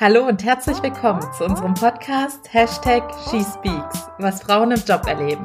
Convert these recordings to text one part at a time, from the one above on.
Hallo und herzlich willkommen zu unserem Podcast Hashtag SheSpeaks, was Frauen im Job erleben.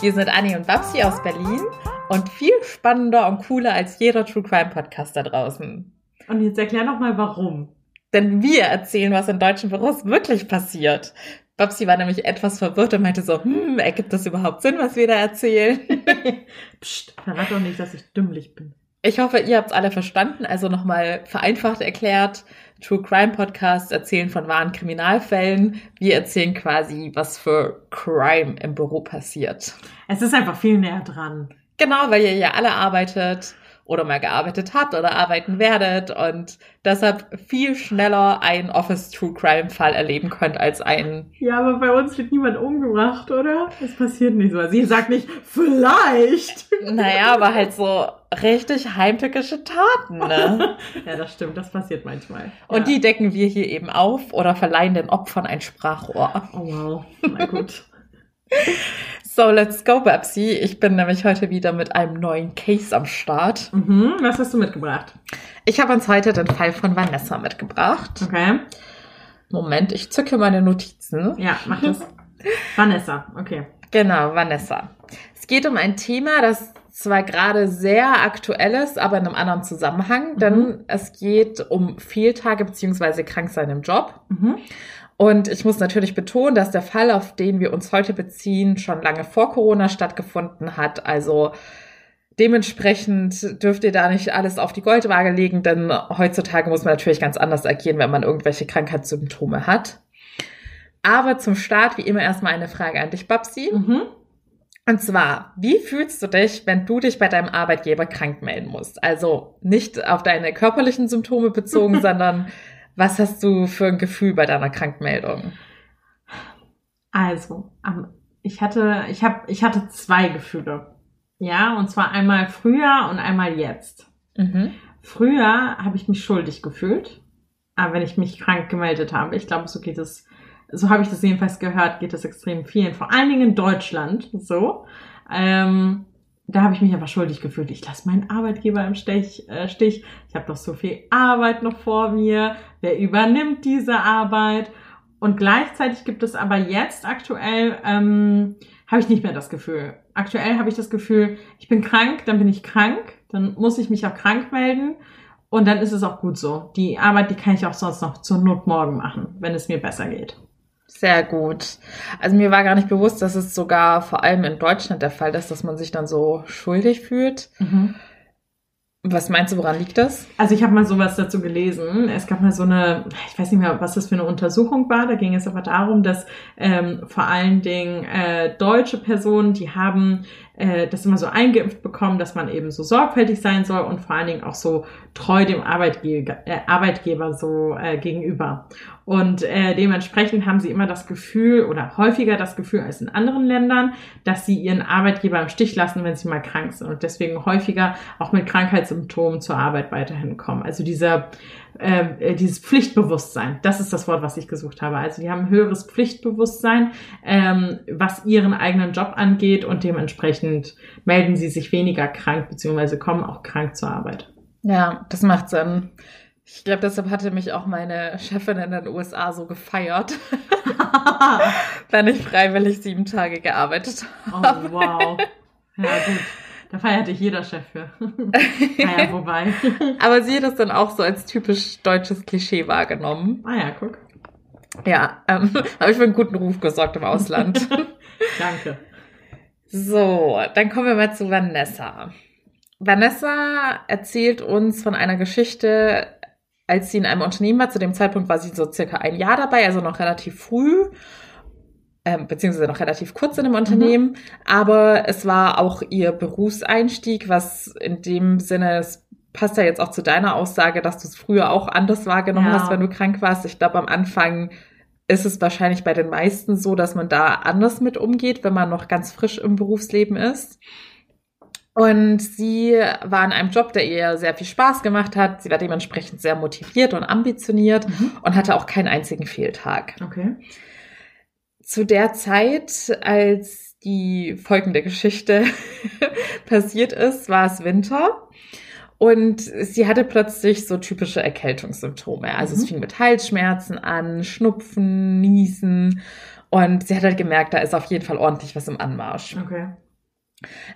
Wir sind Anni und Babsi aus Berlin und viel spannender und cooler als jeder True Crime Podcast da draußen. Und jetzt erklär noch mal warum. Denn wir erzählen, was in deutschen Büros wirklich passiert. Babsi war nämlich etwas verwirrt und meinte so, hm, ergibt das überhaupt Sinn, was wir da erzählen? Psst, verrat doch nicht, dass ich dümmlich bin. Ich hoffe, ihr habt es alle verstanden. Also nochmal vereinfacht erklärt. True Crime Podcasts erzählen von wahren Kriminalfällen. Wir erzählen quasi, was für Crime im Büro passiert. Es ist einfach viel näher dran. Genau, weil ihr ja alle arbeitet oder mal gearbeitet habt oder arbeiten werdet und deshalb viel schneller einen Office True Crime Fall erleben könnt als einen. Ja, aber bei uns wird niemand umgebracht, oder? Das passiert nicht so. Sie sagt nicht, vielleicht. Naja, aber halt so richtig heimtückische Taten, ne? ja, das stimmt. Das passiert manchmal. Und ja. die decken wir hier eben auf oder verleihen den Opfern ein Sprachrohr. Oh wow. Na gut. So, let's go, Babsi. Ich bin nämlich heute wieder mit einem neuen Case am Start. Mhm. Was hast du mitgebracht? Ich habe uns heute den Fall von Vanessa mitgebracht. Okay. Moment, ich zücke meine Notizen. Ja, mach das. Vanessa, okay. Genau, Vanessa. Es geht um ein Thema, das zwar gerade sehr aktuell ist, aber in einem anderen Zusammenhang, denn Mhm. es geht um Fehltage beziehungsweise Kranksein im Job. Mhm. Und ich muss natürlich betonen, dass der Fall, auf den wir uns heute beziehen, schon lange vor Corona stattgefunden hat. Also dementsprechend dürft ihr da nicht alles auf die Goldwaage legen, denn heutzutage muss man natürlich ganz anders agieren, wenn man irgendwelche Krankheitssymptome hat. Aber zum Start wie immer erstmal eine Frage an dich, Babsi. Mhm. Und zwar, wie fühlst du dich, wenn du dich bei deinem Arbeitgeber krank melden musst? Also nicht auf deine körperlichen Symptome bezogen, sondern was hast du für ein Gefühl bei deiner Krankmeldung? Also, ich hatte, ich hab, ich hatte zwei Gefühle. Ja, und zwar einmal früher und einmal jetzt. Mhm. Früher habe ich mich schuldig gefühlt, aber wenn ich mich krank gemeldet habe, ich glaube, so geht es, so habe ich das jedenfalls gehört, geht es extrem vielen, vor allen Dingen in Deutschland so. Ähm, da habe ich mich aber schuldig gefühlt. Ich lasse meinen Arbeitgeber im Stich. Äh, Stich. Ich habe doch so viel Arbeit noch vor mir. Wer übernimmt diese Arbeit? Und gleichzeitig gibt es aber jetzt aktuell, ähm, habe ich nicht mehr das Gefühl. Aktuell habe ich das Gefühl, ich bin krank, dann bin ich krank, dann muss ich mich auch krank melden und dann ist es auch gut so. Die Arbeit, die kann ich auch sonst noch zur Not morgen machen, wenn es mir besser geht. Sehr gut. Also mir war gar nicht bewusst, dass es sogar vor allem in Deutschland der Fall ist, dass man sich dann so schuldig fühlt. Was meinst du, woran liegt das? Also ich habe mal sowas dazu gelesen. Es gab mal so eine, ich weiß nicht mehr, was das für eine Untersuchung war. Da ging es aber darum, dass ähm, vor allen Dingen äh, deutsche Personen, die haben äh, das immer so eingeimpft bekommen, dass man eben so sorgfältig sein soll und vor allen Dingen auch so treu dem Arbeitgeber, äh, Arbeitgeber so äh, gegenüber. Und äh, dementsprechend haben sie immer das Gefühl oder häufiger das Gefühl als in anderen Ländern, dass sie ihren Arbeitgeber im Stich lassen, wenn sie mal krank sind und deswegen häufiger auch mit Krankheitssymptomen zur Arbeit weiterhin kommen. Also dieser äh, dieses Pflichtbewusstsein, das ist das Wort, was ich gesucht habe. Also die haben ein höheres Pflichtbewusstsein, ähm, was ihren eigenen Job angeht und dementsprechend melden sie sich weniger krank beziehungsweise kommen auch krank zur Arbeit. Ja, das macht Sinn. Ich glaube, deshalb hatte mich auch meine Chefin in den USA so gefeiert, wenn ich freiwillig sieben Tage gearbeitet Oh, habe. wow. Ja, gut. Da feierte ich jeder Chef für. naja, wobei. Aber sie hat das dann auch so als typisch deutsches Klischee wahrgenommen. Ah ja, guck. Ja, ähm, habe ich für einen guten Ruf gesorgt im Ausland. Danke. So, dann kommen wir mal zu Vanessa. Vanessa erzählt uns von einer Geschichte, als sie in einem Unternehmen war. Zu dem Zeitpunkt war sie so circa ein Jahr dabei, also noch relativ früh, ähm, beziehungsweise noch relativ kurz in dem Unternehmen. Aber es war auch ihr Berufseinstieg, was in dem Sinne, es passt ja jetzt auch zu deiner Aussage, dass du es früher auch anders wahrgenommen Ja. hast, wenn du krank warst. Ich glaube, am Anfang ist es wahrscheinlich bei den meisten so, dass man da anders mit umgeht, wenn man noch ganz frisch im Berufsleben ist. Und sie war in einem Job, der ihr sehr viel Spaß gemacht hat. Sie war dementsprechend sehr motiviert und ambitioniert Mhm. und hatte auch keinen einzigen Fehltag. Okay. Zu der Zeit, als die folgende Geschichte passiert ist, war es Winter. Und sie hatte plötzlich so typische Erkältungssymptome. Also mhm. es fing mit Halsschmerzen an, Schnupfen, Niesen. Und sie hat halt gemerkt, da ist auf jeden Fall ordentlich was im Anmarsch. Okay.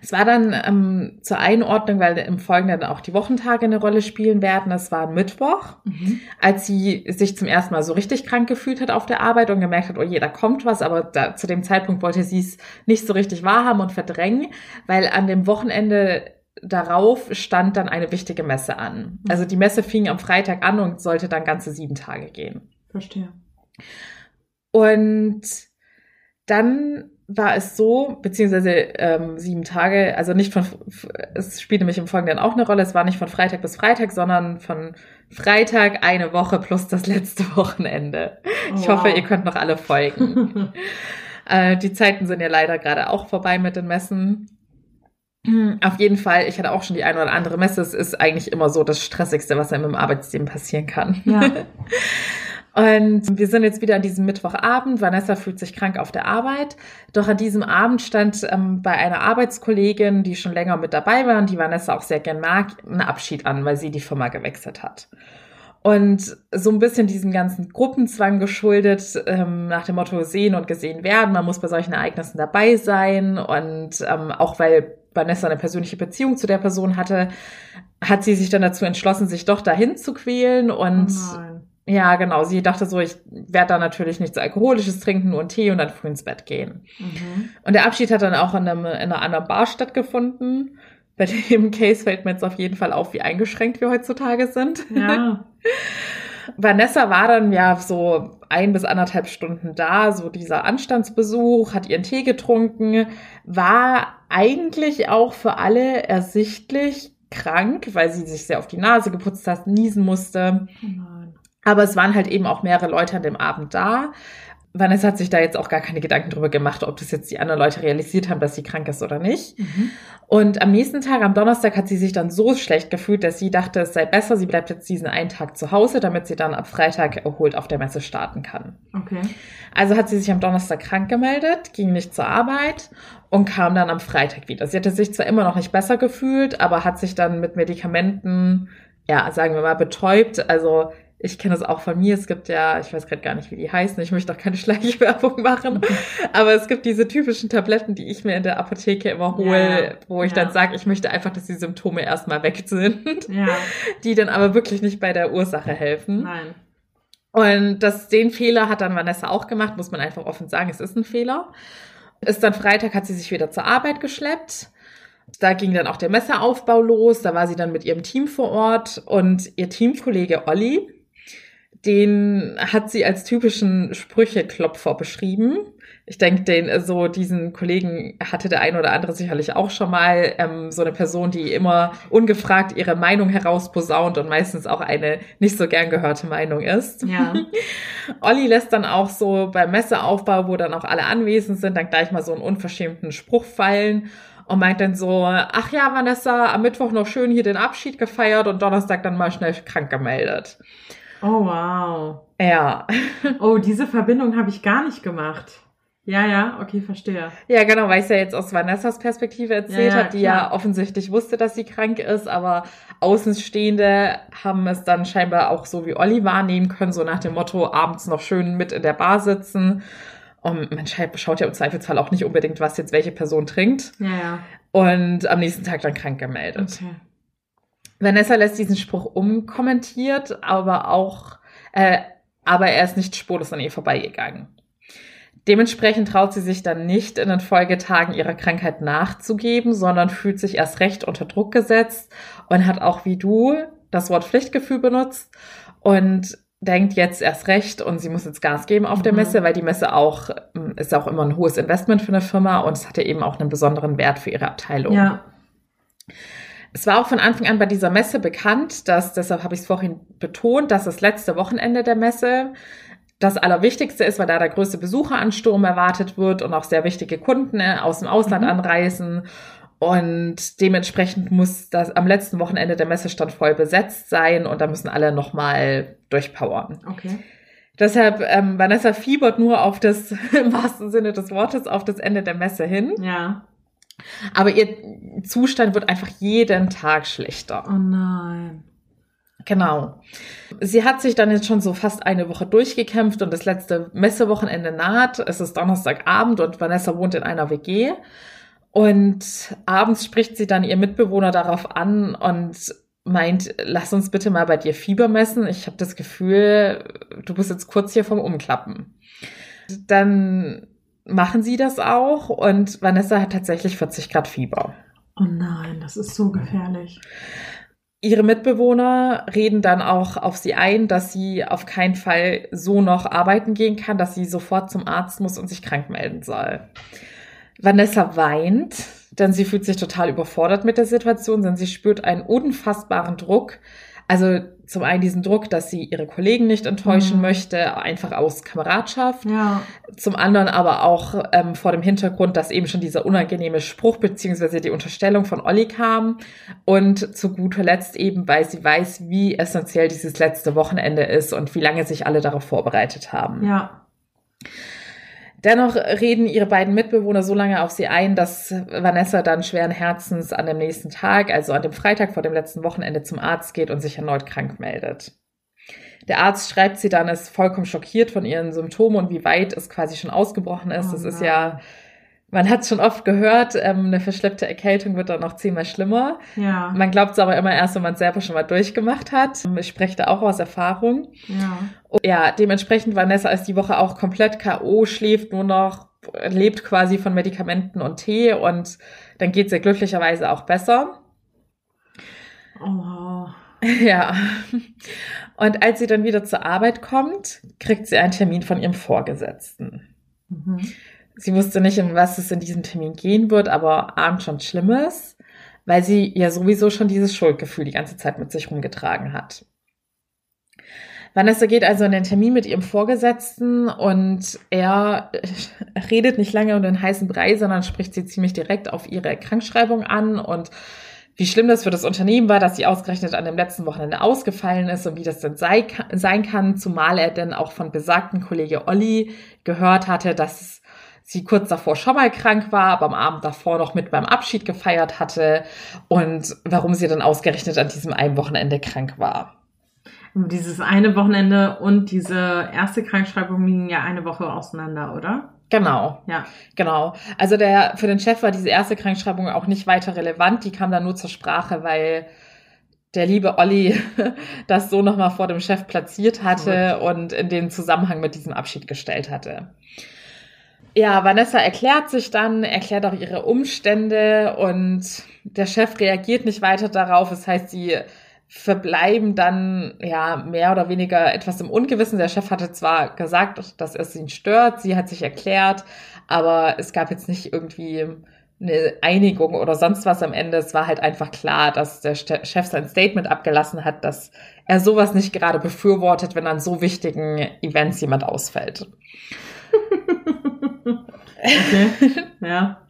Es war dann ähm, zur Einordnung, weil im Folgenden auch die Wochentage eine Rolle spielen werden. Es war Mittwoch, mhm. als sie sich zum ersten Mal so richtig krank gefühlt hat auf der Arbeit und gemerkt hat, oh je, da kommt was. Aber da, zu dem Zeitpunkt wollte sie es nicht so richtig wahrhaben und verdrängen, weil an dem Wochenende darauf stand dann eine wichtige Messe an. Mhm. Also die Messe fing am Freitag an und sollte dann ganze sieben Tage gehen. Verstehe. Und dann war es so, beziehungsweise ähm, sieben Tage, also nicht von, es spielt nämlich im Folgenden auch eine Rolle, es war nicht von Freitag bis Freitag, sondern von Freitag eine Woche plus das letzte Wochenende. Oh, ich hoffe, ihr könnt noch alle folgen. äh, die Zeiten sind ja leider gerade auch vorbei mit den Messen. Auf jeden Fall, ich hatte auch schon die eine oder andere Messe. Es ist eigentlich immer so das Stressigste, was einem im Arbeitsleben passieren kann. Ja. Und wir sind jetzt wieder an diesem Mittwochabend. Vanessa fühlt sich krank auf der Arbeit. Doch an diesem Abend stand ähm, bei einer Arbeitskollegin, die schon länger mit dabei war und die Vanessa auch sehr gern mag, ein Abschied an, weil sie die Firma gewechselt hat. Und so ein bisschen diesem ganzen Gruppenzwang geschuldet, ähm, nach dem Motto sehen und gesehen werden. Man muss bei solchen Ereignissen dabei sein. Und ähm, auch weil Vanessa eine persönliche Beziehung zu der Person hatte, hat sie sich dann dazu entschlossen, sich doch dahin zu quälen und oh ja, genau. Sie dachte so, ich werde da natürlich nichts Alkoholisches trinken, nur einen Tee und dann früh ins Bett gehen. Mhm. Und der Abschied hat dann auch in, einem, in einer anderen Bar stattgefunden. Bei dem Case fällt mir jetzt auf jeden Fall auf, wie eingeschränkt wir heutzutage sind. Ja. Vanessa war dann ja so ein bis anderthalb Stunden da, so dieser Anstandsbesuch, hat ihren Tee getrunken, war eigentlich auch für alle ersichtlich krank, weil sie sich sehr auf die Nase geputzt hat, niesen musste. Mhm aber es waren halt eben auch mehrere Leute an dem Abend da. Vanessa hat sich da jetzt auch gar keine Gedanken drüber gemacht, ob das jetzt die anderen Leute realisiert haben, dass sie krank ist oder nicht. Mhm. Und am nächsten Tag, am Donnerstag, hat sie sich dann so schlecht gefühlt, dass sie dachte, es sei besser, sie bleibt jetzt diesen einen Tag zu Hause, damit sie dann ab Freitag erholt auf der Messe starten kann. Okay. Also hat sie sich am Donnerstag krank gemeldet, ging nicht zur Arbeit und kam dann am Freitag wieder. Sie hatte sich zwar immer noch nicht besser gefühlt, aber hat sich dann mit Medikamenten, ja, sagen wir mal, betäubt. Also ich kenne das auch von mir. Es gibt ja, ich weiß gerade gar nicht, wie die heißen. Ich möchte auch keine Schleichwerbung machen. Aber es gibt diese typischen Tabletten, die ich mir in der Apotheke immer hole, ja, wo ich ja. dann sage, ich möchte einfach, dass die Symptome erstmal weg sind. Ja. Die dann aber wirklich nicht bei der Ursache helfen. Nein. Und das, den Fehler hat dann Vanessa auch gemacht, muss man einfach offen sagen, es ist ein Fehler. Ist dann Freitag, hat sie sich wieder zur Arbeit geschleppt. Da ging dann auch der Messeaufbau los. Da war sie dann mit ihrem Team vor Ort und ihr Teamkollege Olli, den hat sie als typischen Sprücheklopfer beschrieben. Ich denke, den so diesen Kollegen hatte der ein oder andere sicherlich auch schon mal ähm, so eine Person, die immer ungefragt ihre Meinung herausposaunt und meistens auch eine nicht so gern gehörte Meinung ist. Ja. Olli lässt dann auch so beim Messeaufbau, wo dann auch alle anwesend sind, dann gleich mal so einen unverschämten Spruch fallen und meint dann so, ach ja, Vanessa, am Mittwoch noch schön hier den Abschied gefeiert und Donnerstag dann mal schnell krank gemeldet. Oh, wow. Ja. Oh, diese Verbindung habe ich gar nicht gemacht. Ja, ja, okay, verstehe. Ja, genau, weil ich es ja jetzt aus Vanessas Perspektive erzählt ja, ja, habe, die klar. ja offensichtlich wusste, dass sie krank ist, aber Außenstehende haben es dann scheinbar auch so wie Olli wahrnehmen können, so nach dem Motto, abends noch schön mit in der Bar sitzen. Und man schaut ja im Zweifelsfall auch nicht unbedingt, was jetzt welche Person trinkt. Ja, ja. Und am nächsten Tag dann krank gemeldet. Okay. Vanessa lässt diesen Spruch umkommentiert, aber auch, äh, aber er ist nicht spurlos an ihr vorbeigegangen. Dementsprechend traut sie sich dann nicht in den Folgetagen ihrer Krankheit nachzugeben, sondern fühlt sich erst recht unter Druck gesetzt und hat auch wie du das Wort Pflichtgefühl benutzt und denkt jetzt erst recht und sie muss jetzt Gas geben auf mhm. der Messe, weil die Messe auch ist auch immer ein hohes Investment für eine Firma und es hatte eben auch einen besonderen Wert für ihre Abteilung. Ja. Es war auch von Anfang an bei dieser Messe bekannt, dass, deshalb habe ich es vorhin betont, dass das letzte Wochenende der Messe das Allerwichtigste ist, weil da der größte Besucheransturm erwartet wird und auch sehr wichtige Kunden ne, aus dem Ausland mhm. anreisen. Und dementsprechend muss das am letzten Wochenende der Messestand voll besetzt sein und da müssen alle nochmal durchpowern. Okay. Deshalb, ähm, Vanessa fiebert nur auf das, im wahrsten Sinne des Wortes, auf das Ende der Messe hin. Ja Aber ihr Zustand wird einfach jeden Tag schlechter. Oh nein. Genau. Sie hat sich dann jetzt schon so fast eine Woche durchgekämpft und das letzte Messewochenende naht. Es ist Donnerstagabend und Vanessa wohnt in einer WG. Und abends spricht sie dann ihr Mitbewohner darauf an und meint, lass uns bitte mal bei dir Fieber messen. Ich habe das Gefühl, du bist jetzt kurz hier vom Umklappen. Dann machen sie das auch und Vanessa hat tatsächlich 40 Grad Fieber. Oh nein, das ist so gefährlich. Ihre Mitbewohner reden dann auch auf sie ein, dass sie auf keinen Fall so noch arbeiten gehen kann, dass sie sofort zum Arzt muss und sich krank melden soll. Vanessa weint, denn sie fühlt sich total überfordert mit der Situation, denn sie spürt einen unfassbaren Druck. Also zum einen diesen Druck, dass sie ihre Kollegen nicht enttäuschen mhm. möchte, einfach aus Kameradschaft. Ja. Zum anderen aber auch ähm, vor dem Hintergrund, dass eben schon dieser unangenehme Spruch beziehungsweise die Unterstellung von Olli kam. Und zu guter Letzt eben, weil sie weiß, wie essentiell dieses letzte Wochenende ist und wie lange sich alle darauf vorbereitet haben. Ja. Dennoch reden ihre beiden Mitbewohner so lange auf sie ein, dass Vanessa dann schweren Herzens an dem nächsten Tag, also an dem Freitag vor dem letzten Wochenende zum Arzt geht und sich erneut krank meldet. Der Arzt schreibt sie dann, ist vollkommen schockiert von ihren Symptomen und wie weit es quasi schon ausgebrochen ist. Oh, das ist ja man hat schon oft gehört, ähm, eine verschleppte Erkältung wird dann noch zehnmal schlimmer. Ja. Man glaubt es aber immer erst, wenn man es selber schon mal durchgemacht hat. Ich spreche da auch aus Erfahrung. Ja. Und ja, dementsprechend Vanessa ist die Woche auch komplett K.O., schläft nur noch, lebt quasi von Medikamenten und Tee und dann geht es ihr glücklicherweise auch besser. Oh. Ja. Und als sie dann wieder zur Arbeit kommt, kriegt sie einen Termin von ihrem Vorgesetzten. Mhm. Sie wusste nicht, um was es in diesem Termin gehen wird, aber ahnt schon Schlimmes, weil sie ja sowieso schon dieses Schuldgefühl die ganze Zeit mit sich rumgetragen hat. Vanessa geht also in den Termin mit ihrem Vorgesetzten und er redet nicht lange um den heißen Brei, sondern spricht sie ziemlich direkt auf ihre Krankschreibung an und wie schlimm das für das Unternehmen war, dass sie ausgerechnet an dem letzten Wochenende ausgefallen ist und wie das denn sei, sein kann, zumal er denn auch von besagten Kollege Olli gehört hatte, dass sie kurz davor schon mal krank war, aber am Abend davor noch mit beim Abschied gefeiert hatte und warum sie dann ausgerechnet an diesem einen Wochenende krank war. Dieses eine Wochenende und diese erste Krankschreibung liegen ja eine Woche auseinander, oder? Genau. Ja. Genau. Also der, für den Chef war diese erste Krankschreibung auch nicht weiter relevant. Die kam dann nur zur Sprache, weil der liebe Olli das so nochmal vor dem Chef platziert hatte und in den Zusammenhang mit diesem Abschied gestellt hatte. Ja, Vanessa erklärt sich dann, erklärt auch ihre Umstände und der Chef reagiert nicht weiter darauf. Das heißt, sie verbleiben dann ja mehr oder weniger etwas im Ungewissen. Der Chef hatte zwar gesagt, dass es ihn stört, sie hat sich erklärt, aber es gab jetzt nicht irgendwie eine Einigung oder sonst was am Ende. Es war halt einfach klar, dass der Chef sein Statement abgelassen hat, dass er sowas nicht gerade befürwortet, wenn an so wichtigen Events jemand ausfällt. Okay, ja.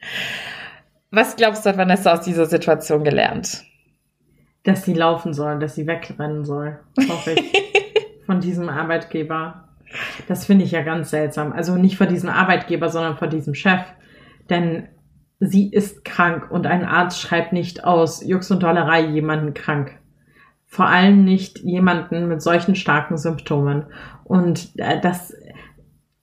Was glaubst du, hat Vanessa aus dieser Situation gelernt? Dass sie laufen soll, dass sie wegrennen soll, hoffe ich. von diesem Arbeitgeber. Das finde ich ja ganz seltsam. Also nicht vor diesem Arbeitgeber, sondern vor diesem Chef. Denn sie ist krank und ein Arzt schreibt nicht aus Jux und Dollerei jemanden krank. Vor allem nicht jemanden mit solchen starken Symptomen. Und äh, das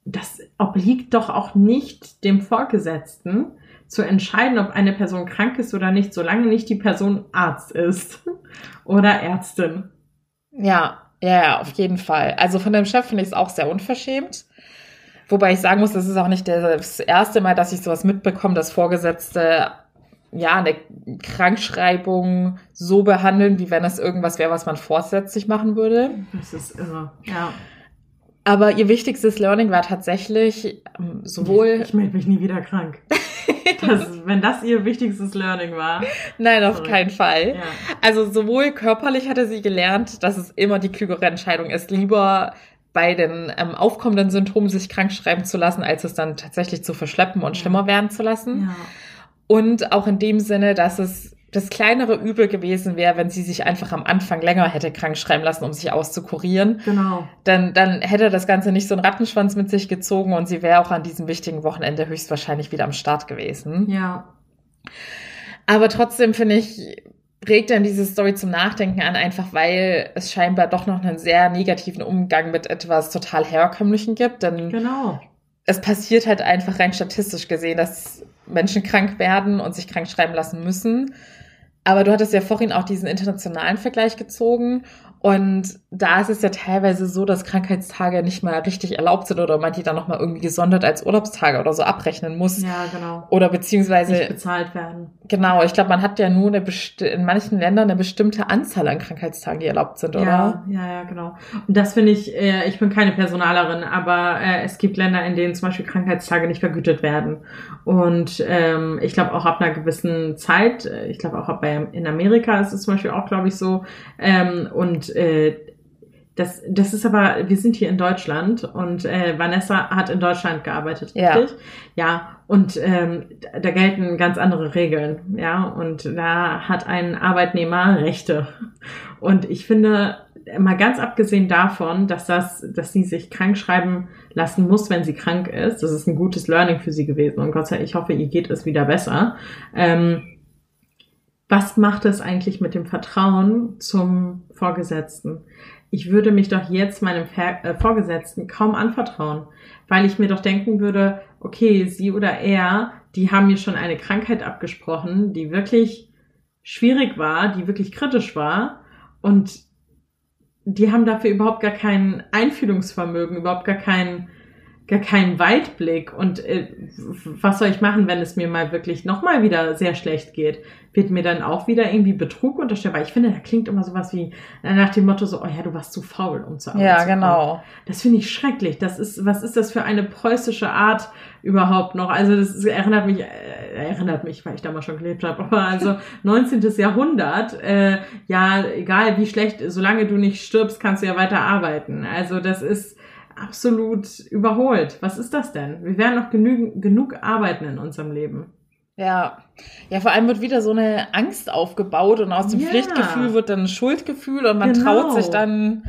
das obliegt doch auch nicht dem Vorgesetzten zu entscheiden, ob eine Person krank ist oder nicht, solange nicht die Person Arzt ist oder Ärztin. Ja, ja, ja, auf jeden Fall. Also von dem Chef finde ich es auch sehr unverschämt. Wobei ich sagen muss, das ist auch nicht das erste Mal, dass ich sowas mitbekomme, dass Vorgesetzte ja eine Krankschreibung so behandeln, wie wenn es irgendwas wäre, was man vorsätzlich machen würde. Das ist irre, ja. Aber ihr wichtigstes Learning war tatsächlich ähm, sowohl. Ich melde mich nie wieder krank. Das, wenn das ihr wichtigstes Learning war. Nein, auf sorry. keinen Fall. Ja. Also sowohl körperlich hatte sie gelernt, dass es immer die klügere Entscheidung ist, lieber bei den ähm, aufkommenden Symptomen sich krank schreiben zu lassen, als es dann tatsächlich zu verschleppen und ja. schlimmer werden zu lassen. Ja. Und auch in dem Sinne, dass es das kleinere Übel gewesen wäre, wenn sie sich einfach am Anfang länger hätte krank schreiben lassen, um sich auszukurieren. Genau. Dann, dann hätte das Ganze nicht so einen Rattenschwanz mit sich gezogen und sie wäre auch an diesem wichtigen Wochenende höchstwahrscheinlich wieder am Start gewesen. Ja. Aber trotzdem finde ich, regt dann diese Story zum Nachdenken an, einfach weil es scheinbar doch noch einen sehr negativen Umgang mit etwas total Herkömmlichen gibt. Denn Genau. es passiert halt einfach rein statistisch gesehen, dass Menschen krank werden und sich krank schreiben lassen müssen. Aber du hattest ja vorhin auch diesen internationalen Vergleich gezogen. Und da ist es ja teilweise so, dass Krankheitstage nicht mal richtig erlaubt sind oder man die dann nochmal irgendwie gesondert als Urlaubstage oder so abrechnen muss. Ja, genau. Oder Nicht beziehungsweise, bezahlt werden. genau, ich glaube, man hat ja nur eine in manchen Ländern eine bestimmte Anzahl an Krankheitstagen, die erlaubt sind, oder? Ja, ja, ja, genau. Und das finde ich, äh, ich bin keine Personalerin, aber äh, es gibt Länder, in denen zum Beispiel Krankheitstage nicht vergütet werden. Und ähm, ich glaube auch ab einer gewissen Zeit, äh, ich glaube auch bei, in Amerika ist es zum Beispiel auch, glaube ich, so. Ähm, und äh, das, das ist aber, wir sind hier in Deutschland und äh, Vanessa hat in Deutschland gearbeitet, Ja. richtig? Ja, und ähm, da gelten ganz andere Regeln, ja, und da hat ein Arbeitnehmer Rechte. Und ich finde, mal ganz abgesehen davon, dass das, dass sie sich krank schreiben lassen muss, wenn sie krank ist, das ist ein gutes Learning für sie gewesen und Gott sei Dank, ich hoffe, ihr geht es wieder besser. Ähm, was macht es eigentlich mit dem Vertrauen zum Vorgesetzten? Ich würde mich doch jetzt meinem Ver äh, Vorgesetzten kaum anvertrauen, weil ich mir doch denken würde, okay, sie oder er, die haben mir schon eine Krankheit abgesprochen, die wirklich schwierig war, die wirklich kritisch war und die haben dafür überhaupt gar kein Einfühlungsvermögen, überhaupt gar keinen gar keinen Weitblick und äh, was soll ich machen, wenn es mir mal wirklich nochmal wieder sehr schlecht geht? Wird mir dann auch wieder irgendwie Betrug unterstellt? Weil ich finde, da klingt immer sowas wie äh, nach dem Motto so, oh ja, du warst zu faul, um zur Arbeit Ja, zu genau. Das finde ich schrecklich. Das ist, was ist das für eine preußische Art überhaupt noch? Also das ist, erinnert mich, äh, erinnert mich, weil ich da mal schon gelebt habe, aber also 19. Jahrhundert, äh, ja, egal wie schlecht, solange du nicht stirbst, kannst du ja weiter arbeiten. Also das ist absolut überholt. Was ist das denn? Wir werden noch genügend, genug arbeiten in unserem Leben. Ja. Ja, vor allem wird wieder so eine Angst aufgebaut und aus dem Ja. Pflichtgefühl wird dann ein Schuldgefühl und man Genau. traut sich dann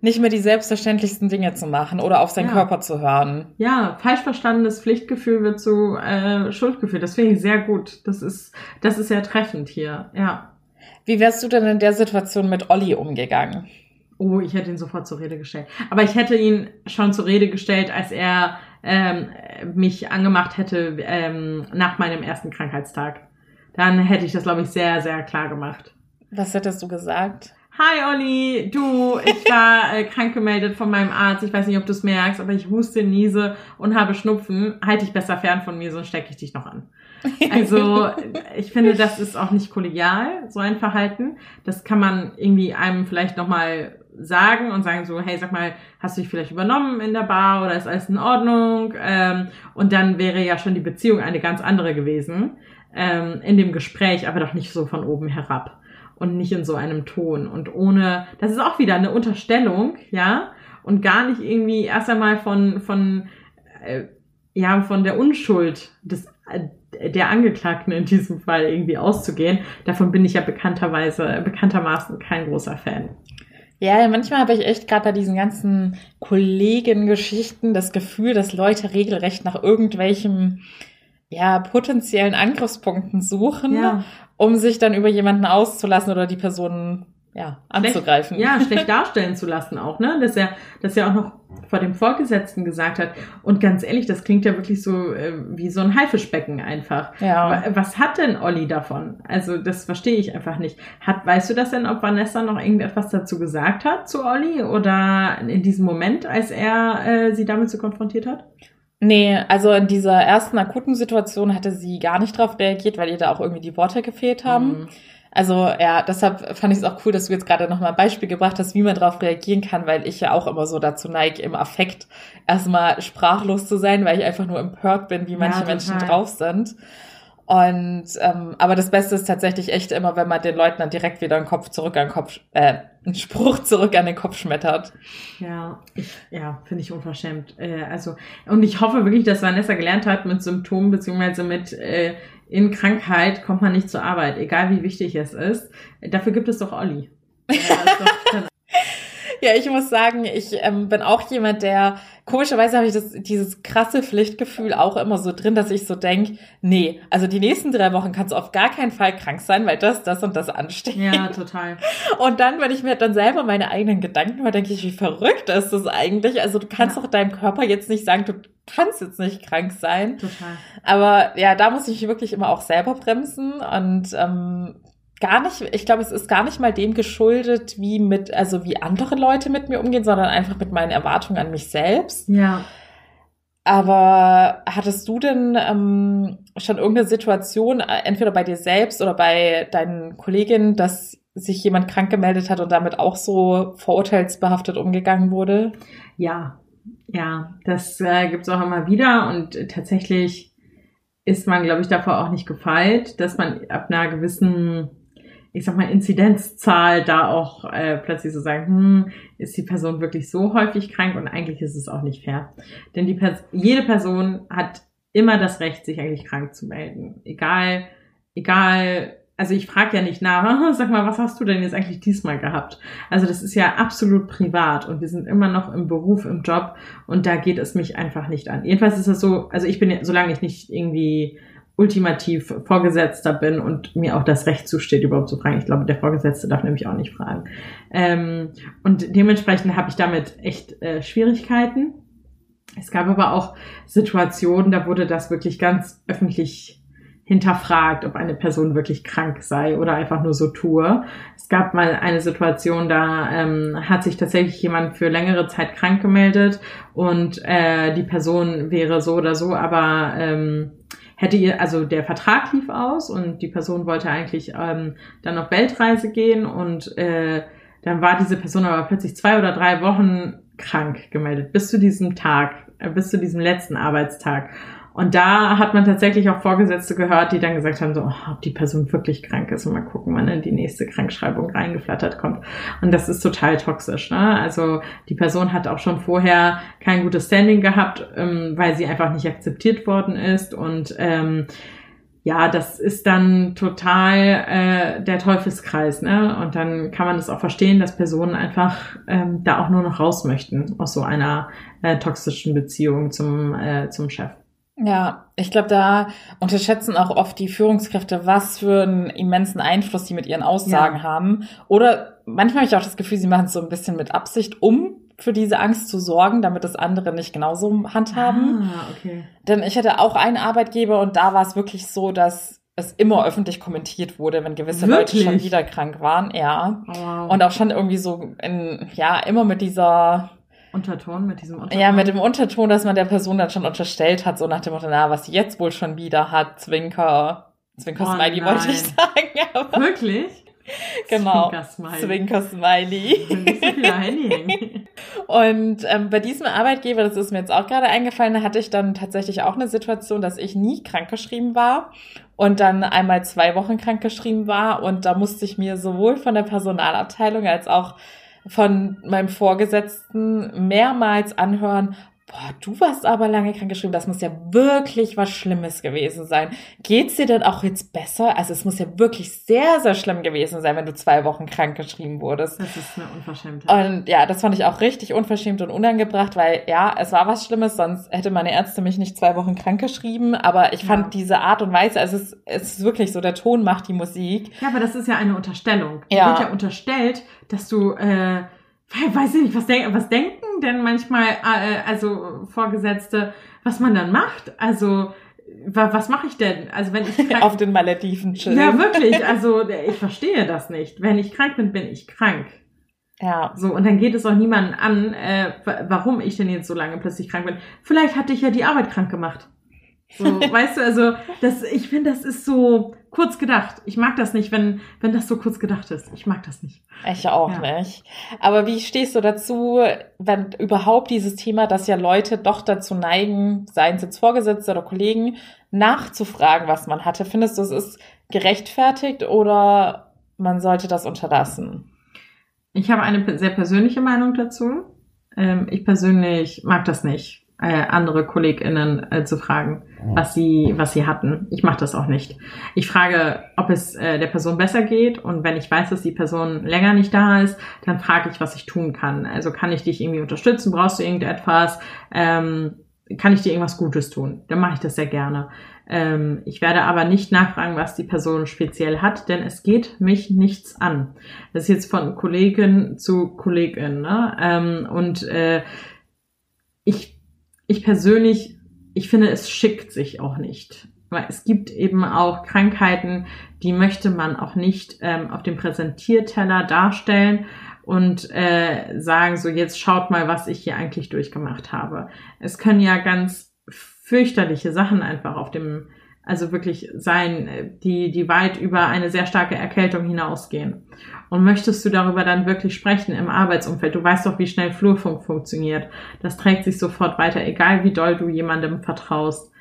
nicht mehr die selbstverständlichsten Dinge zu machen oder auf seinen Ja. Körper zu hören. Ja, falsch verstandenes Pflichtgefühl wird zu äh, Schuldgefühl. Das finde ich sehr gut. Das ist, das ist sehr treffend hier. Ja. Wie wärst du denn in der Situation mit Olli umgegangen? Oh, ich hätte ihn sofort zur Rede gestellt. Aber ich hätte ihn schon zur Rede gestellt, als er ähm, mich angemacht hätte ähm, nach meinem ersten Krankheitstag. Dann hätte ich das, glaube ich, sehr, sehr klar gemacht. Was hättest du gesagt? Hi Olli, du, ich war äh, krank gemeldet von meinem Arzt. Ich weiß nicht, ob du es merkst, aber ich huste, niese und habe Schnupfen. Halt dich besser fern von mir, sonst stecke ich dich noch an. Also ich finde, das ist auch nicht kollegial, so ein Verhalten. Das kann man irgendwie einem vielleicht nochmal sagen und sagen so, hey, sag mal, hast du dich vielleicht übernommen in der Bar oder ist alles in Ordnung? Ähm, und dann wäre ja schon die Beziehung eine ganz andere gewesen ähm, in dem Gespräch, aber doch nicht so von oben herab und nicht in so einem Ton und ohne, das ist auch wieder eine Unterstellung, ja, und gar nicht irgendwie erst einmal von, von, äh, ja, von der Unschuld des, äh, der Angeklagten in diesem Fall irgendwie auszugehen. Davon bin ich ja bekannterweise, bekanntermaßen kein großer Fan. Ja, manchmal habe ich echt gerade bei diesen ganzen Kollegengeschichten das Gefühl, dass Leute regelrecht nach irgendwelchem ja, potenziellen Angriffspunkten suchen, um sich dann über jemanden auszulassen oder die Person ja, anzugreifen. Schlecht, ja, schlecht darstellen zu lassen auch, ne? Dass er, dass er auch noch vor dem Vorgesetzten gesagt hat. Und ganz ehrlich, das klingt ja wirklich so äh, wie so ein Haifischbecken einfach. Ja. Wa- Was hat denn Olli davon? Also das verstehe ich einfach nicht. Hat, weißt du das denn, ob Vanessa noch irgendetwas dazu gesagt hat zu Olli oder in diesem Moment, als er äh, sie damit so konfrontiert hat? Nee, also in dieser ersten akuten Situation hatte sie gar nicht drauf reagiert, weil ihr da auch irgendwie die Worte gefehlt haben. Mhm. Also ja, deshalb fand ich es auch cool, dass du jetzt gerade nochmal ein Beispiel gebracht hast, wie man darauf reagieren kann, weil ich ja auch immer so dazu neige, im Affekt erstmal sprachlos zu sein, weil ich einfach nur empört bin, wie Ja, manche total. Menschen drauf sind. Und ähm, aber das Beste ist tatsächlich echt immer, wenn man den Leuten dann direkt wieder einen Kopf zurück an den Kopf, äh, einen Spruch zurück an den Kopf schmettert. Ja, ich, ja, finde ich unverschämt. Äh, also, und ich hoffe wirklich, dass Vanessa gelernt hat, mit Symptomen beziehungsweise mit äh, in Krankheit kommt man nicht zur Arbeit, egal wie wichtig es ist. Dafür gibt es doch Olli. Ja, ich muss sagen, ich ähm, bin auch jemand, der komischerweise habe ich das, dieses krasse Pflichtgefühl auch immer so drin, dass ich so denk, nee, also die nächsten drei Wochen kannst du auf gar keinen Fall krank sein, weil das, das und das ansteht. Ja, total. Und dann, wenn ich mir dann selber meine eigenen Gedanken höre, denke ich, wie verrückt ist das eigentlich? Also du kannst ja. doch deinem Körper jetzt nicht sagen, du kannst jetzt nicht krank sein. Total. Aber ja, da muss ich wirklich immer auch selber bremsen und ähm, gar nicht, ich glaube, es ist gar nicht mal dem geschuldet, wie mit, also wie andere Leute mit mir umgehen, sondern einfach mit meinen Erwartungen an mich selbst. Ja. Aber hattest du denn ähm, schon irgendeine Situation, äh, entweder bei dir selbst oder bei deinen Kolleginnen, dass sich jemand krank gemeldet hat und damit auch so vorurteilsbehaftet umgegangen wurde? Ja, ja, das äh, gibt es auch immer wieder und tatsächlich ist man, glaube ich, davor auch nicht gefeit, dass man ab einer gewissen ich sag mal, Inzidenzzahl da auch äh, plötzlich so sagen, hm, ist die Person wirklich so häufig krank und eigentlich ist es auch nicht fair. Denn die Pers jede Person hat immer das Recht, sich eigentlich krank zu melden. Egal, egal, also ich frage ja nicht nach, sag mal, was hast du denn jetzt eigentlich diesmal gehabt? Also das ist ja absolut privat und wir sind immer noch im Beruf, im Job und da geht es mich einfach nicht an. Jedenfalls ist es so, also ich bin, solange ich nicht irgendwie ultimativ Vorgesetzter bin und mir auch das Recht zusteht, überhaupt zu fragen. Ich glaube, der Vorgesetzte darf nämlich auch nicht fragen. Ähm, und dementsprechend habe ich damit echt äh, Schwierigkeiten. Es gab aber auch Situationen, da wurde das wirklich ganz öffentlich hinterfragt, ob eine Person wirklich krank sei oder einfach nur so tue. Es gab mal eine Situation, da ähm, hat sich tatsächlich jemand für längere Zeit krank gemeldet und äh, die Person wäre so oder so, aber ähm, hätte ihr, also der Vertrag lief aus und die Person wollte eigentlich ähm, dann auf Weltreise gehen und äh, dann war diese Person aber plötzlich zwei oder drei Wochen krank gemeldet, bis zu diesem Tag, äh, bis zu diesem letzten Arbeitstag. Und da hat man tatsächlich auch Vorgesetzte gehört, die dann gesagt haben, so, oh, ob die Person wirklich krank ist und mal gucken, wann in die nächste Krankschreibung reingeflattert kommt. Und das ist total toxisch. Ne? Also die Person hat auch schon vorher kein gutes Standing gehabt, ähm, weil sie einfach nicht akzeptiert worden ist. Und ähm, ja, das ist dann total äh, der Teufelskreis, ne? Und dann kann man das auch verstehen, dass Personen einfach ähm, da auch nur noch raus möchten aus so einer äh, toxischen Beziehung zum, äh, zum Chef. Ja, ich glaube, da unterschätzen auch oft die Führungskräfte, was für einen immensen Einfluss sie mit ihren Aussagen ja. haben. Oder manchmal habe ich auch das Gefühl, sie machen es so ein bisschen mit Absicht, um für diese Angst zu sorgen, damit das andere nicht genauso handhaben. Ah, okay. Denn ich hatte auch einen Arbeitgeber und da war es wirklich so, dass es immer öffentlich kommentiert wurde, wenn gewisse wirklich? Leute schon wieder krank waren, ja. Oh, wow. Und auch schon irgendwie so in, ja, immer mit dieser Unterton, mit diesem Unterton. Ja, mit dem Unterton, dass man der Person dann schon unterstellt hat, so nach dem Motto, na, was sie jetzt wohl schon wieder hat, Zwinker, Zwinker oh, Smiley wollte ich sagen. Aber Wirklich? Genau. Zwinker Smiley. Zwinker Und ähm, bei diesem Arbeitgeber, das ist mir jetzt auch gerade eingefallen, da hatte ich dann tatsächlich auch eine Situation, dass ich nie krankgeschrieben war und dann einmal zwei Wochen krankgeschrieben war und da musste ich mir sowohl von der Personalabteilung als auch von meinem Vorgesetzten mehrmals anhören, boah, du warst aber lange krank geschrieben, das muss ja wirklich was Schlimmes gewesen sein. Geht's dir denn auch jetzt besser? Also es muss ja wirklich sehr, sehr schlimm gewesen sein, wenn du zwei Wochen krank geschrieben wurdest. Das ist eine Unverschämtheit. Und ja, das fand ich auch richtig unverschämt und unangebracht, weil ja, es war was Schlimmes, sonst hätte meine Ärzte mich nicht zwei Wochen krank geschrieben, aber ich fand ja. diese Art und Weise, also es ist, es ist wirklich so, der Ton macht die Musik. Ja, aber das ist ja eine Unterstellung. Ja. Wird ja unterstellt, dass du, äh, weiß ich nicht, was, denk, was denken denn manchmal, äh, also Vorgesetzte, was man dann macht? Also, was mache ich denn? Also wenn ich krank auf den Malediven chillen. Ja, wirklich. Also ich verstehe das nicht. Wenn ich krank bin, bin ich krank. Ja. So, und dann geht es auch niemanden an, äh, warum ich denn jetzt so lange plötzlich krank bin. Vielleicht hatte ich ja die Arbeit krank gemacht. So, weißt du, also das, ich finde, das ist so kurz gedacht. Ich mag das nicht, wenn, wenn das so kurz gedacht ist. Ich mag das nicht. Ich auch ja. nicht. Aber wie stehst du dazu, wenn überhaupt dieses Thema, dass ja Leute doch dazu neigen, seien es jetzt Vorgesetzte oder Kollegen, nachzufragen, was man hatte? Findest du, es ist gerechtfertigt oder man sollte das unterlassen? Ich habe eine sehr persönliche Meinung dazu. Ähm, ich persönlich mag das nicht äh, andere KollegInnen äh, zu fragen, was sie, was sie hatten. Ich mache das auch nicht. Ich frage, ob es äh, der Person besser geht und wenn ich weiß, dass die Person länger nicht da ist, dann frage ich, was ich tun kann. Also kann ich dich irgendwie unterstützen? Brauchst du irgendetwas? Ähm, kann ich dir irgendwas Gutes tun? Dann mache ich das sehr gerne. Ähm, ich werde aber nicht nachfragen, was die Person speziell hat, denn es geht mich nichts an. Das ist jetzt von Kollegin zu Kollegin. Ne? Ähm, und äh, ich, ich persönlich, ich finde, es schickt sich auch nicht. Weil es gibt eben auch Krankheiten, die möchte man auch nicht ähm, auf dem Präsentierteller darstellen und äh, sagen, so jetzt schaut mal, was ich hier eigentlich durchgemacht habe. Es können ja ganz fürchterliche Sachen einfach auf dem, also wirklich sein, die, die weit über eine sehr starke Erkältung hinausgehen. Und möchtest du darüber dann wirklich sprechen im Arbeitsumfeld? Du weißt doch, wie schnell Flurfunk funktioniert. Das trägt sich sofort weiter, egal wie doll du jemandem vertraust.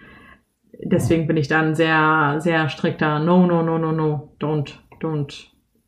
Deswegen bin ich dann sehr, sehr strikter. No, no, no, no, no. Don't, don't,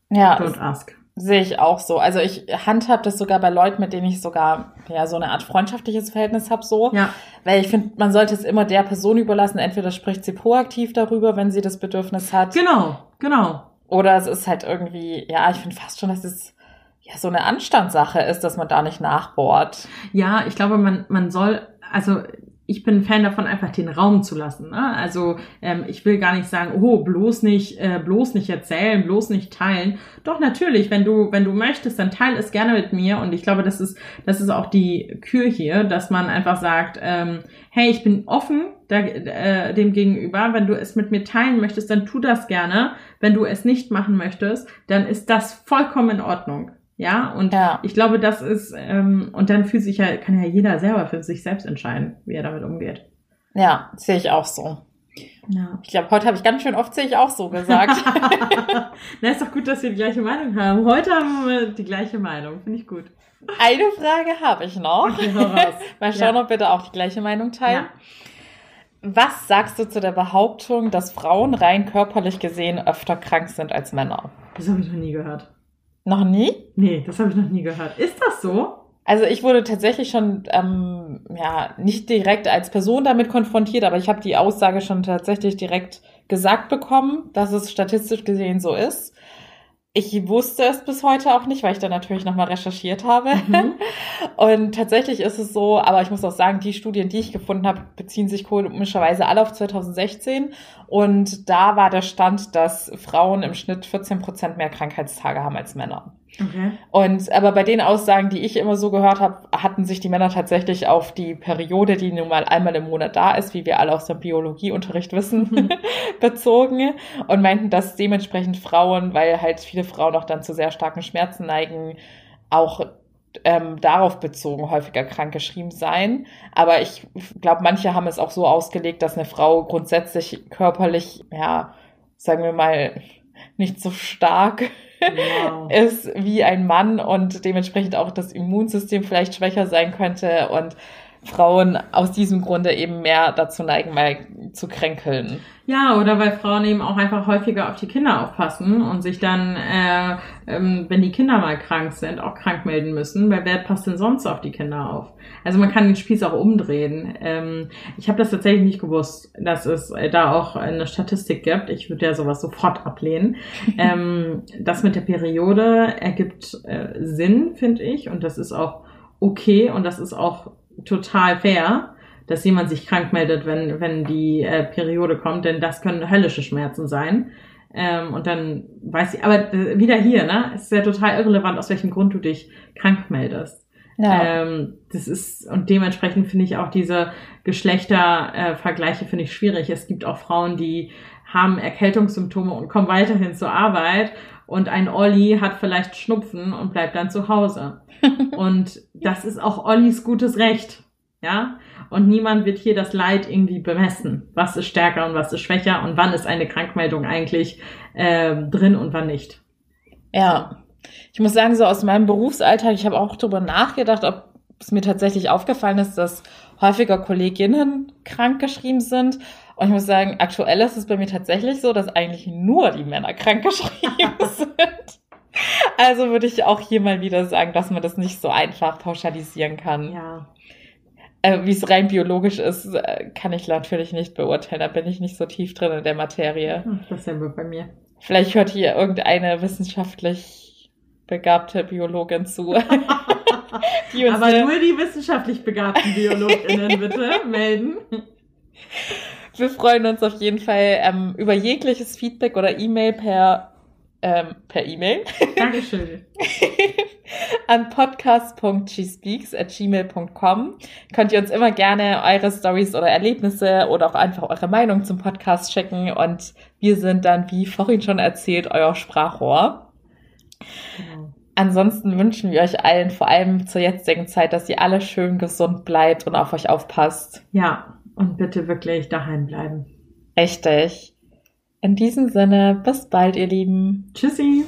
ja, don't ask. Sehe ich auch so. Also ich handhab das sogar bei Leuten, mit denen ich sogar ja so eine Art freundschaftliches Verhältnis habe, so. Ja. Weil ich finde, man sollte es immer der Person überlassen. Entweder spricht sie proaktiv darüber, wenn sie das Bedürfnis hat. Genau, genau. Oder es ist halt irgendwie, ja, ich finde fast schon, dass es ja so eine Anstandssache ist, dass man da nicht nachbohrt. Ja, ich glaube, man, man soll, also ich bin Fan davon, einfach den Raum zu lassen. Ne? Also ähm, ich will gar nicht sagen, oh, bloß nicht, äh, bloß nicht erzählen, bloß nicht teilen. Doch natürlich, wenn du, wenn du möchtest, dann teile es gerne mit mir. Und ich glaube, das ist, das ist auch die Kür hier, dass man einfach sagt, ähm, hey, ich bin offen da, äh, dem gegenüber. Wenn du es mit mir teilen möchtest, dann tu das gerne. Wenn du es nicht machen möchtest, dann ist das vollkommen in Ordnung. Ja, und Ja. ich glaube, das ist, ähm, und dann fühlt sich ja, kann ja jeder selber für sich selbst entscheiden, wie er damit umgeht. Ja, sehe ich auch so. Ja. Ich glaube, heute habe ich ganz schön oft sehe ich auch so gesagt. Na, ist doch gut, dass wir die gleiche Meinung haben. Heute haben wir die gleiche Meinung. Finde ich gut. Eine Frage habe ich noch. Okay. Mal schauen, Ja. ob wir da auch die gleiche Meinung teilen. Ja. Was sagst du zu der Behauptung, dass Frauen rein körperlich gesehen öfter krank sind als Männer? Das habe ich noch nie gehört. Noch nie? Nee, das habe ich noch nie gehört. Ist das so? Also ich wurde tatsächlich schon, ähm, ja, nicht direkt als Person damit konfrontiert, aber ich habe die Aussage schon tatsächlich direkt gesagt bekommen, dass es statistisch gesehen so ist. Ich wusste es bis heute auch nicht, weil ich da natürlich nochmal recherchiert habe. Mhm. Und tatsächlich ist es so, aber ich muss auch sagen, die Studien, die ich gefunden habe, beziehen sich komischerweise alle auf 2016. Und da war der Stand, dass Frauen im Schnitt 14 Prozent mehr Krankheitstage haben als Männer. Okay. Und aber bei den Aussagen, die ich immer so gehört habe, hatten sich die Männer tatsächlich auf die Periode, die nun mal einmal im Monat da ist, wie wir alle aus dem Biologieunterricht wissen, bezogen und meinten, dass dementsprechend Frauen, weil halt viele Frauen auch dann zu sehr starken Schmerzen neigen, auch ähm, darauf bezogen häufiger krank geschrieben seien. Aber ich glaube, manche haben es auch so ausgelegt, dass eine Frau grundsätzlich körperlich, ja, sagen wir mal, nicht so stark Wow. ist wie ein Mann und dementsprechend auch das Immunsystem vielleicht schwächer sein könnte und Frauen aus diesem Grunde eben mehr dazu neigen, mal zu kränkeln. Ja, oder weil Frauen eben auch einfach häufiger auf die Kinder aufpassen und sich dann, äh, ähm, wenn die Kinder mal krank sind, auch krank melden müssen. Weil wer passt denn sonst auf die Kinder auf? Also man kann den Spieß auch umdrehen. Ähm, ich habe das tatsächlich nicht gewusst, dass es äh, da auch eine Statistik gibt. Ich würde ja sowas sofort ablehnen. ähm, das mit der Periode ergibt äh, Sinn, finde ich. Und das ist auch okay und das ist auch total fair dass jemand sich krank meldet, wenn, wenn die äh, Periode kommt, denn das können höllische Schmerzen sein. Ähm, und dann weiß ich, aber äh, wieder hier, ne? Es ist ja total irrelevant, aus welchem Grund du dich krank meldest. Ähm, das ist, und dementsprechend finde ich auch diese Geschlechtervergleiche äh, finde ich schwierig. Es gibt auch Frauen, die haben Erkältungssymptome und kommen weiterhin zur Arbeit und ein Olli hat vielleicht Schnupfen und bleibt dann zu Hause. und das ist auch Ollis gutes Recht. Ja, und niemand wird hier das Leid irgendwie bemessen. Was ist stärker und was ist schwächer und wann ist eine Krankmeldung eigentlich äh, drin und wann nicht. Ja. Ich muss sagen, so aus meinem Berufsalltag, ich habe auch darüber nachgedacht, ob es mir tatsächlich aufgefallen ist, dass häufiger Kolleginnen krank geschrieben sind. Und ich muss sagen, aktuell ist es bei mir tatsächlich so, dass eigentlich nur die Männer krank geschrieben sind. Also würde ich auch hier mal wieder sagen, dass man das nicht so einfach pauschalisieren kann. Ja. Äh, Wie es rein biologisch ist, äh, kann ich natürlich nicht beurteilen. Da bin ich nicht so tief drin in der Materie. Hm, Dasselbe bei mir. Vielleicht hört hier irgendeine wissenschaftlich begabte Biologin zu. Aber nur die wissenschaftlich begabten BiologInnen bitte melden. Wir freuen uns auf jeden Fall ähm, über jegliches Feedback oder E-Mail per ähm, per E-Mail Dankeschön. an podcast.gspeaks@gmail.com. Könnt ihr uns immer gerne eure Stories oder Erlebnisse oder auch einfach eure Meinung zum Podcast schicken und wir sind dann, wie vorhin schon erzählt, euer Sprachrohr. Genau. Ansonsten wünschen wir euch allen, vor allem zur jetzigen Zeit, dass ihr alle schön gesund bleibt und auf euch aufpasst. Ja, und bitte wirklich daheim bleiben. Richtig. In diesem Sinne, bis bald, ihr Lieben. Tschüssi.